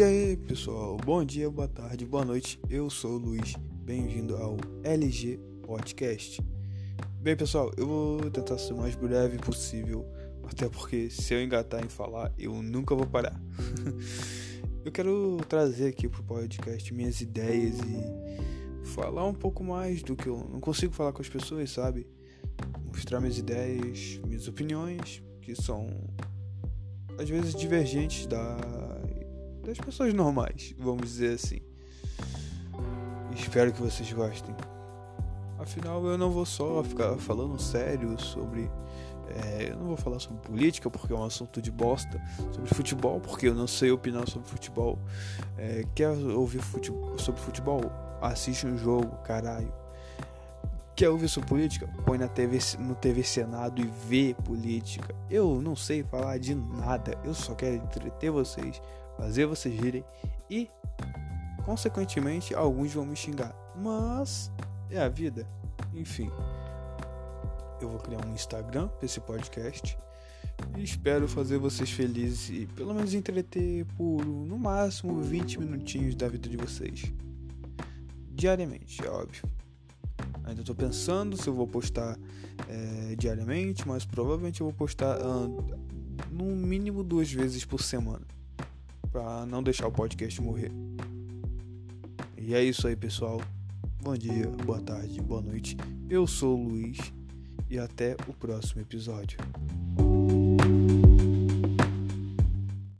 E aí, pessoal? Bom dia, boa tarde, boa noite. Eu sou o Luiz. Bem-vindo ao LG Podcast. Bem, pessoal, eu vou tentar ser o mais breve possível, até porque se eu engatar em falar, eu nunca vou parar. eu quero trazer aqui pro podcast minhas ideias e falar um pouco mais do que eu não consigo falar com as pessoas, sabe? Mostrar minhas ideias, minhas opiniões, que são às vezes divergentes da das pessoas normais, vamos dizer assim. Espero que vocês gostem. Afinal, eu não vou só ficar falando sério sobre. É, eu não vou falar sobre política porque é um assunto de bosta. Sobre futebol porque eu não sei opinar sobre futebol. É, quer ouvir futebol, sobre futebol? Assiste um jogo, caralho. Quer ouvir sobre política? Põe na TV, no TV Senado e vê política. Eu não sei falar de nada. Eu só quero entreter vocês fazer vocês rirem e, consequentemente, alguns vão me xingar. Mas é a vida. Enfim, eu vou criar um Instagram para esse podcast e espero fazer vocês felizes e pelo menos entreter por no máximo 20 minutinhos da vida de vocês. Diariamente, é óbvio. Ainda estou pensando se eu vou postar é, diariamente, mas provavelmente eu vou postar uh, no mínimo duas vezes por semana para não deixar o podcast morrer. E é isso aí, pessoal. Bom dia, boa tarde, boa noite. Eu sou o Luiz e até o próximo episódio.